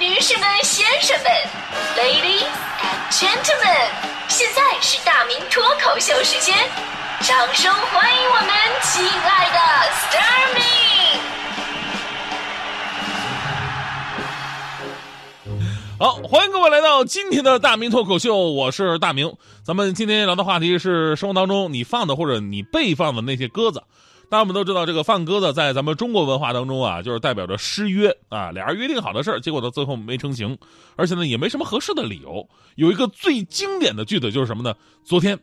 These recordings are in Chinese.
女士们、先生们，Ladies and Gentlemen，现在是大明脱口秀时间，掌声欢迎我们亲爱的 s t a r m y 好，欢迎各位来到今天的大明脱口秀，我是大明。咱们今天聊的话题是生活当中你放的或者你被放的那些鸽子。大家我们都知道，这个放鸽子在咱们中国文化当中啊，就是代表着失约啊，俩人约定好的事儿，结果到最后没成型，而且呢也没什么合适的理由。有一个最经典的句子就是什么呢？昨天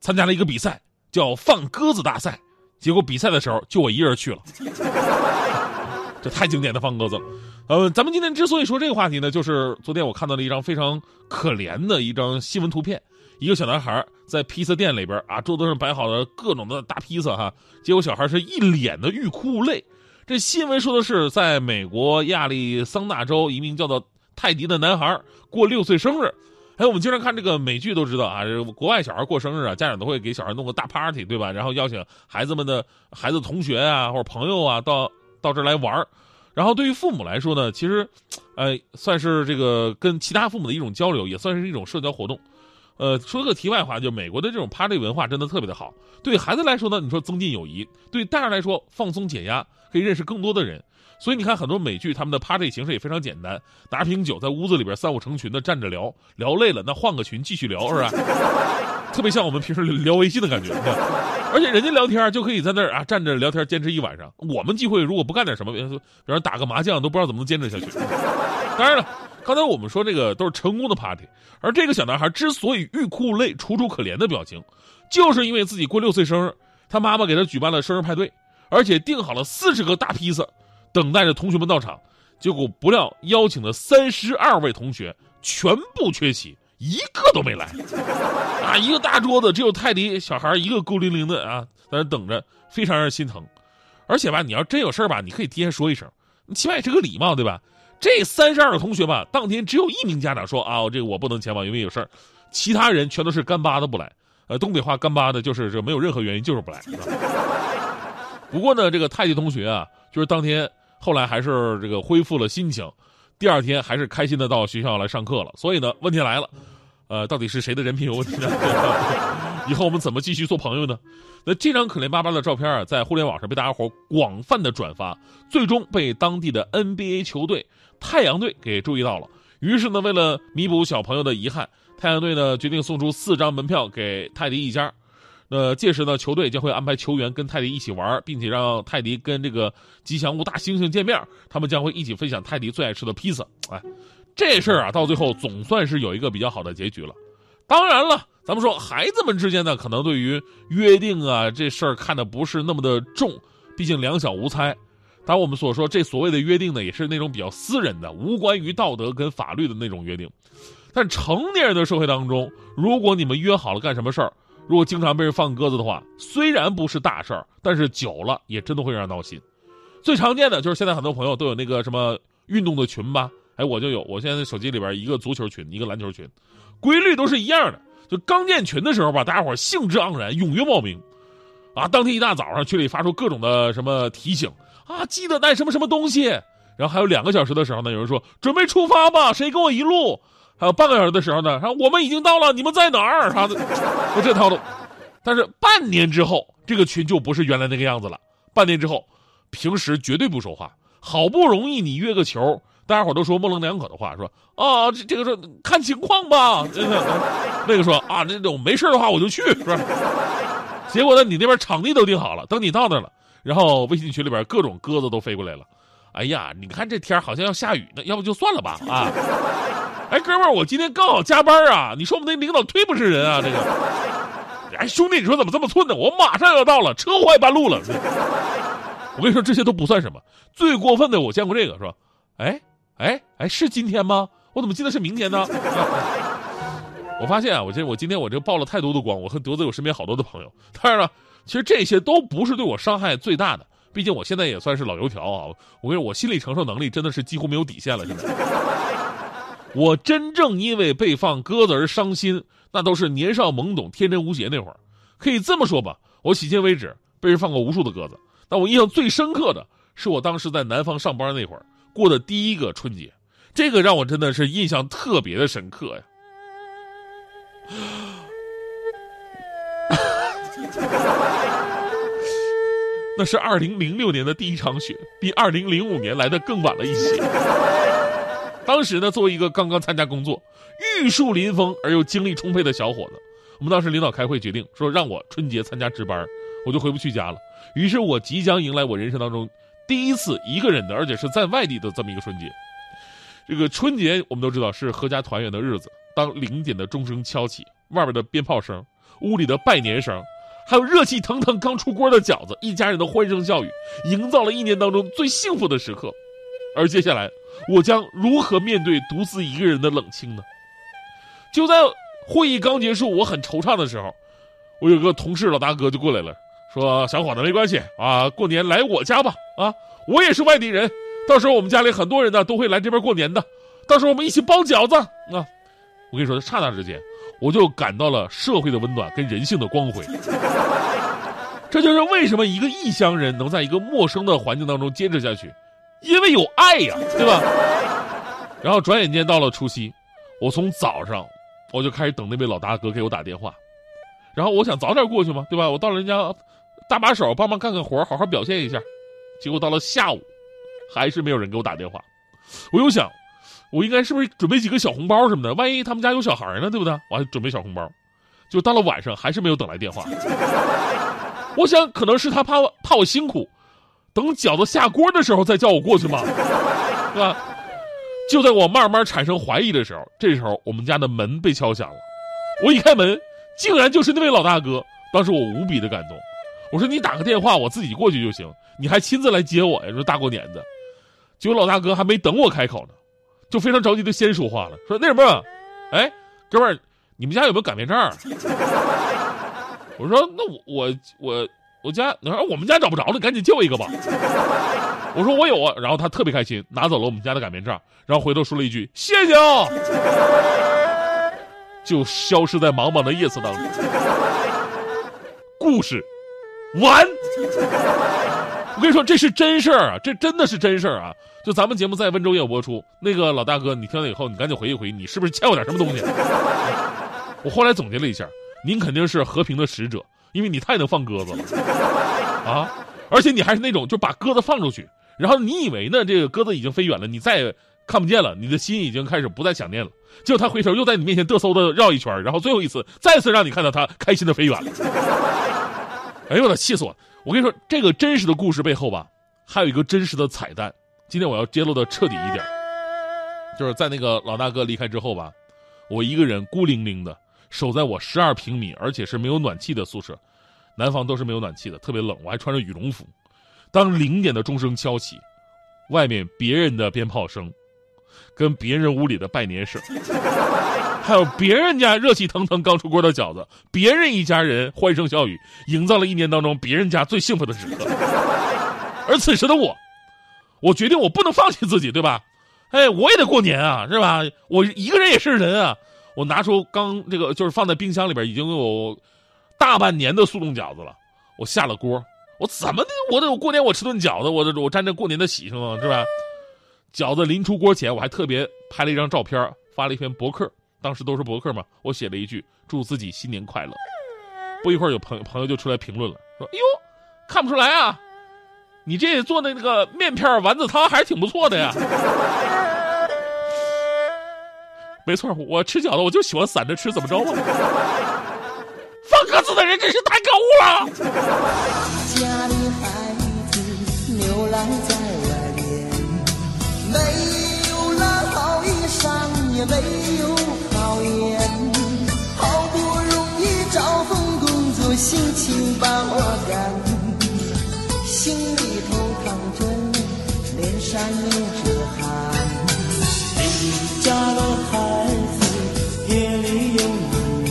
参加了一个比赛，叫放鸽子大赛，结果比赛的时候就我一人去了，这太经典的放鸽子了。呃，咱们今天之所以说这个话题呢，就是昨天我看到了一张非常可怜的一张新闻图片。一个小男孩在披萨店里边啊，桌子上摆好了各种的大披萨哈，结果小孩是一脸的欲哭无泪。这新闻说的是，在美国亚利桑那州，一名叫做泰迪的男孩过六岁生日。哎，我们经常看这个美剧都知道啊，国外小孩过生日啊，家长都会给小孩弄个大 party，对吧？然后邀请孩子们的孩子同学啊或者朋友啊到到这来玩然后对于父母来说呢，其实，呃，算是这个跟其他父母的一种交流，也算是一种社交活动。呃，说个题外话，就美国的这种 party 文化真的特别的好。对孩子来说呢，你说增进友谊；对大人来说，放松解压，可以认识更多的人。所以你看，很多美剧他们的 party 形式也非常简单，拿瓶酒在屋子里边三五成群的站着聊，聊累了那换个群继续聊，是吧？特别像我们平时聊微信的感觉。而且人家聊天就可以在那儿啊站着聊天，坚持一晚上。我们聚会如果不干点什么，比如说比如打个麻将，都不知道怎么能坚持下去。当然了。刚才我们说这个都是成功的 party，而这个小男孩之所以欲哭无泪、楚楚可怜的表情，就是因为自己过六岁生日，他妈妈给他举办了生日派对，而且订好了四十个大披萨，等待着同学们到场。结果不料邀请的三十二位同学全部缺席，一个都没来。啊，一个大桌子只有泰迪小孩一个孤零零的啊，在那等着，非常让人心疼。而且吧，你要真有事吧，你可以提前说一声，你起码也是个礼貌，对吧？这三十二个同学吧，当天只有一名家长说啊，这个我不能前往，因为有事儿。其他人全都是干巴的不来。呃，东北话干巴的就是这没有任何原因，就是不来。不过呢，这个太极同学啊，就是当天后来还是这个恢复了心情，第二天还是开心的到学校来上课了。所以呢，问题来了，呃，到底是谁的人品有问题呢？以后我们怎么继续做朋友呢？那这张可怜巴巴的照片啊，在互联网上被大家伙广泛的转发，最终被当地的 NBA 球队。太阳队给注意到了，于是呢，为了弥补小朋友的遗憾，太阳队呢决定送出四张门票给泰迪一家。那届时呢，球队将会安排球员跟泰迪一起玩，并且让泰迪跟这个吉祥物大猩猩见面，他们将会一起分享泰迪最爱吃的披萨。哎，这事儿啊，到最后总算是有一个比较好的结局了。当然了，咱们说孩子们之间呢，可能对于约定啊这事儿看的不是那么的重，毕竟两小无猜。当然我们所说这所谓的约定呢，也是那种比较私人的、无关于道德跟法律的那种约定。但成年人的社会当中，如果你们约好了干什么事儿，如果经常被人放鸽子的话，虽然不是大事儿，但是久了也真的会让人闹心。最常见的就是现在很多朋友都有那个什么运动的群吧？哎，我就有，我现在手机里边一个足球群，一个篮球群，规律都是一样的。就刚建群的时候吧，大家伙兴致盎然，踊跃报名。啊，当天一大早上群里发出各种的什么提醒。啊，记得带什么什么东西。然后还有两个小时的时候呢，有人说准备出发吧，谁跟我一路？还有半个小时的时候呢，说我们已经到了，你们在哪儿？啥的，就这套路。但是半年之后，这个群就不是原来那个样子了。半年之后，平时绝对不说话，好不容易你约个球，大家伙都说模棱两可的话，说啊，这这个说看情况吧。那个说啊，这种没事的话我就去，是吧？结果呢，你那边场地都定好了，等你到那了。然后微信群里边各种鸽子都飞过来了，哎呀，你看这天好像要下雨呢，要不就算了吧啊！哎，哥们儿，我今天刚好加班啊，你说我们那领导忒不是人啊，这个！哎，兄弟，你说怎么这么寸呢？我马上要到了，车坏半路了。我跟你说，这些都不算什么，最过分的我见过这个，是吧？哎哎哎，是今天吗？我怎么记得是明天呢？我发现啊，我这我今天我这曝了太多的光，我和得罪我身边好多的朋友。当然了。其实这些都不是对我伤害最大的，毕竟我现在也算是老油条啊。我跟你说，我心理承受能力真的是几乎没有底线了。现在，我真正因为被放鸽子而伤心，那都是年少懵懂、天真无邪那会儿。可以这么说吧，我迄今为止被人放过无数的鸽子，但我印象最深刻的是我当时在南方上班那会儿过的第一个春节。这个让我真的是印象特别的深刻呀。那是二零零六年的第一场雪，比二零零五年来的更晚了一些。当时呢，作为一个刚刚参加工作、玉树临风而又精力充沛的小伙子，我们当时领导开会决定说让我春节参加值班，我就回不去家了。于是我即将迎来我人生当中第一次一个人的，而且是在外地的这么一个春节。这个春节我们都知道是阖家团圆的日子，当零点的钟声敲起，外边的鞭炮声，屋里的拜年声。还有热气腾腾刚出锅的饺子，一家人的欢声笑语，营造了一年当中最幸福的时刻。而接下来，我将如何面对独自一个人的冷清呢？就在会议刚结束，我很惆怅的时候，我有个同事老大哥就过来了，说：“小伙子，没关系啊，过年来我家吧，啊，我也是外地人，到时候我们家里很多人呢都会来这边过年的，到时候我们一起包饺子啊。”我跟你说，刹那之间。我就感到了社会的温暖跟人性的光辉，这就是为什么一个异乡人能在一个陌生的环境当中坚持下去，因为有爱呀，对吧？然后转眼间到了除夕，我从早上我就开始等那位老大哥给我打电话，然后我想早点过去嘛，对吧？我到了人家搭把手帮忙干干活，好好表现一下，结果到了下午，还是没有人给我打电话，我又想。我应该是不是准备几个小红包什么的？万一他们家有小孩呢，对不对？我还准备小红包，就到了晚上还是没有等来电话。我想可能是他怕我怕我辛苦，等饺子下锅的时候再叫我过去嘛，是吧？就在我慢慢产生怀疑的时候，这时候我们家的门被敲响了。我一开门，竟然就是那位老大哥。当时我无比的感动，我说你打个电话，我自己过去就行，你还亲自来接我呀？说大过年的，结果老大哥还没等我开口呢。就非常着急的先说话了，说那什么，哎，哥们儿，你们家有没有擀面杖？我说那我我我我家，说我们家找不着了，赶紧借我一个吧。我说我有啊，然后他特别开心，拿走了我们家的擀面杖，然后回头说了一句谢谢啊，就消失在茫茫的夜色当中。故事完。我跟你说，这是真事儿啊，这真的是真事儿啊。就咱们节目在温州也播出，那个老大哥，你听了以后，你赶紧回忆回忆，你是不是欠我点什么东西？我后来总结了一下，您肯定是和平的使者，因为你太能放鸽子了啊！而且你还是那种就把鸽子放出去，然后你以为呢，这个鸽子已经飞远了，你再也看不见了，你的心已经开始不再想念了。结果他回头又在你面前嘚嗖的绕一圈，然后最后一次再次让你看到他开心的飞远了。哎呦我的气死我了！我跟你说，这个真实的故事背后吧，还有一个真实的彩蛋。今天我要揭露的彻底一点，就是在那个老大哥离开之后吧，我一个人孤零零的守在我十二平米，而且是没有暖气的宿舍，南方都是没有暖气的，特别冷，我还穿着羽绒服。当零点的钟声敲起，外面别人的鞭炮声，跟别人屋里的拜年声，还有别人家热气腾腾刚出锅的饺子，别人一家人欢声笑语，营造了一年当中别人家最幸福的时刻。而此时的我。我决定，我不能放弃自己，对吧？哎，我也得过年啊，是吧？我一个人也是人啊。我拿出刚这个，就是放在冰箱里边已经有大半年的速冻饺子了。我下了锅，我怎么的？我得过年我吃顿饺子，我我沾着过年的喜庆啊，是吧？饺子临出锅前，我还特别拍了一张照片，发了一篇博客。当时都是博客嘛，我写了一句“祝自己新年快乐”。不一会儿，有朋友朋友就出来评论了，说：“哎呦，看不出来啊。”你这做的那个面片丸子汤还是挺不错的呀。没错，我吃饺子我就喜欢散着吃，怎么着嘛？放鸽子的人真是太可恶了。家里孩子流浪在外边，没有了好衣裳，也没有好颜，好不容易找份工作，辛勤把活干。心里头淌着泪，脸上流着汗。离家的孩子夜里又难眠，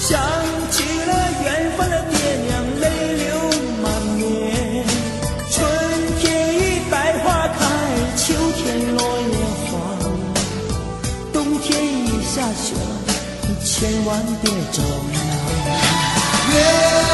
想起了远方的爹娘，泪流满面。春天已百花开，秋天落叶黄，冬天已下雪了，你千万别着凉。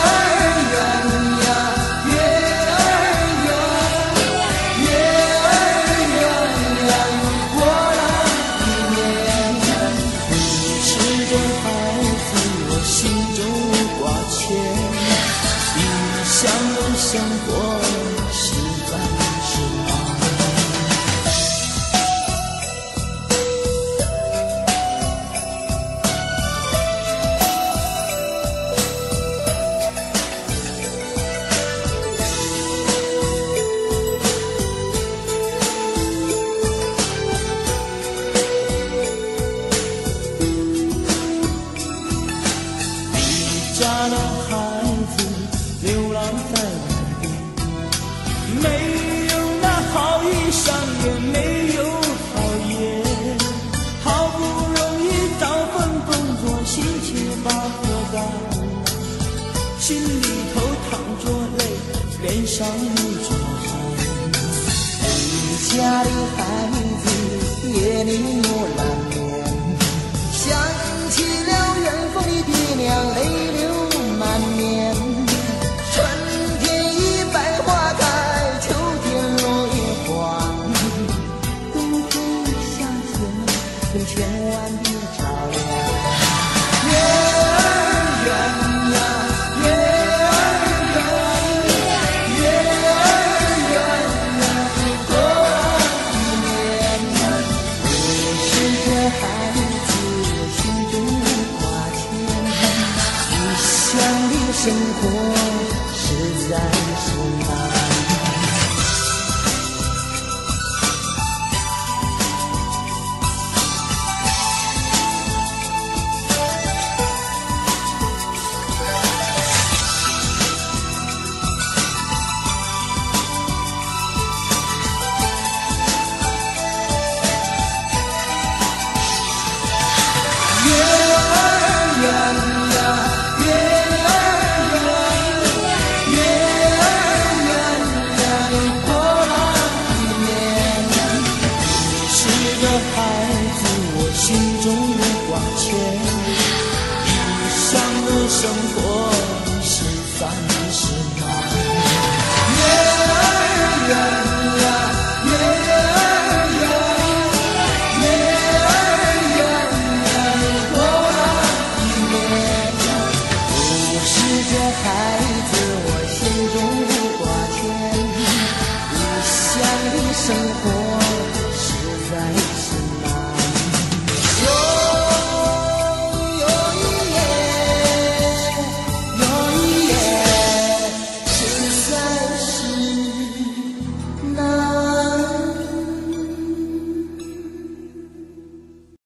下的孩子流浪在外边。没